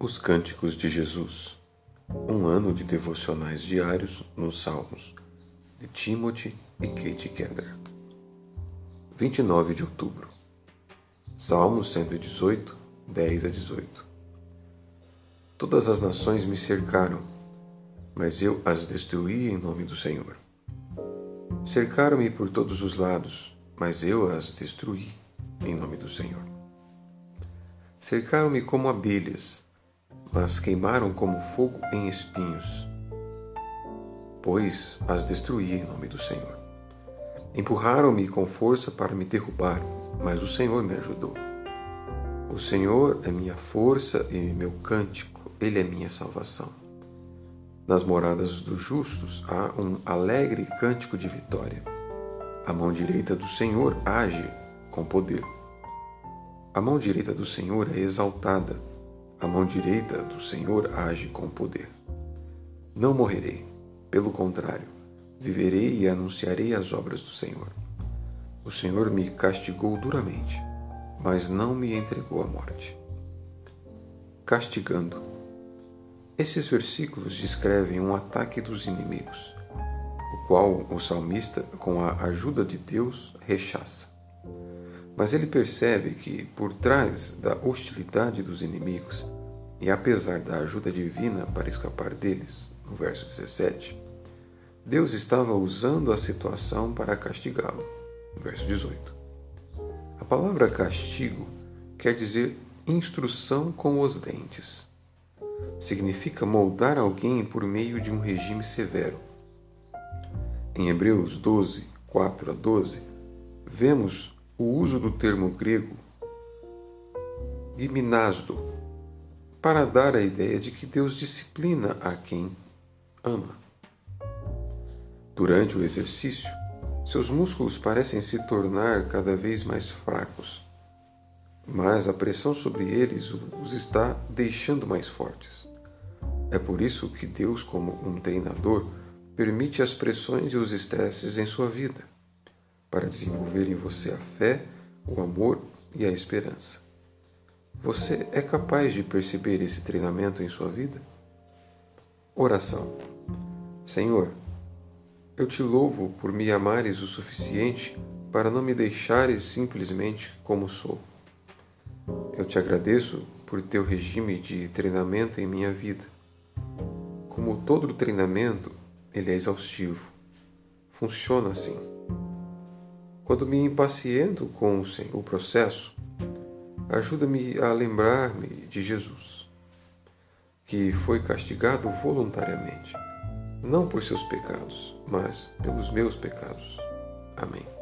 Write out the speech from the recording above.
Os Cânticos de Jesus. Um ano de devocionais diários nos Salmos, de Timothy e Kate Keller. 29 de outubro. Salmos 118, 10 a 18. Todas as nações me cercaram, mas eu as destruí em nome do Senhor. Cercaram-me por todos os lados, mas eu as destruí em nome do Senhor. Cercaram-me como abelhas, mas queimaram como fogo em espinhos, pois as destruí em nome do Senhor. Empurraram-me com força para me derrubar, mas o Senhor me ajudou. O Senhor é minha força e meu cântico, Ele é minha salvação. Nas moradas dos justos há um alegre cântico de vitória. A mão direita do Senhor age com poder. A mão direita do Senhor é exaltada a mão direita do Senhor age com poder. Não morrerei, pelo contrário, viverei e anunciarei as obras do Senhor. O Senhor me castigou duramente, mas não me entregou à morte. Castigando. Esses versículos descrevem um ataque dos inimigos, o qual o salmista, com a ajuda de Deus, rechaça. Mas ele percebe que, por trás da hostilidade dos inimigos, e apesar da ajuda divina para escapar deles, no verso 17, Deus estava usando a situação para castigá-lo, no verso 18. A palavra castigo quer dizer instrução com os dentes. Significa moldar alguém por meio de um regime severo. Em Hebreus 12, 4 a 12, vemos o uso do termo grego gimnasdo para dar a ideia de que Deus disciplina a quem ama. Durante o exercício, seus músculos parecem se tornar cada vez mais fracos, mas a pressão sobre eles os está deixando mais fortes. É por isso que Deus, como um treinador, permite as pressões e os estresses em sua vida para desenvolver em você a fé, o amor e a esperança. Você é capaz de perceber esse treinamento em sua vida? Oração. Senhor, eu te louvo por me amares o suficiente para não me deixares simplesmente como sou. Eu te agradeço por teu regime de treinamento em minha vida. Como todo treinamento, ele é exaustivo. Funciona assim. Quando me impaciento com o processo, ajuda-me a lembrar-me de Jesus, que foi castigado voluntariamente, não por seus pecados, mas pelos meus pecados. Amém.